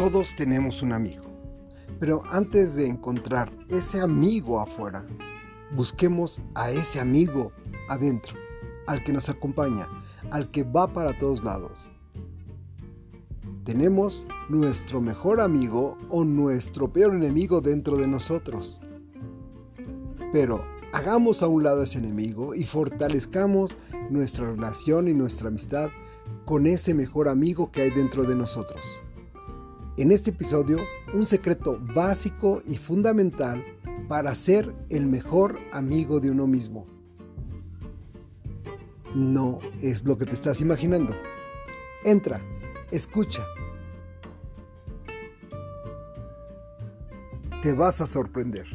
Todos tenemos un amigo. Pero antes de encontrar ese amigo afuera, busquemos a ese amigo adentro, al que nos acompaña, al que va para todos lados. Tenemos nuestro mejor amigo o nuestro peor enemigo dentro de nosotros. Pero hagamos a un lado ese enemigo y fortalezcamos nuestra relación y nuestra amistad con ese mejor amigo que hay dentro de nosotros. En este episodio, un secreto básico y fundamental para ser el mejor amigo de uno mismo. No es lo que te estás imaginando. Entra, escucha. Te vas a sorprender.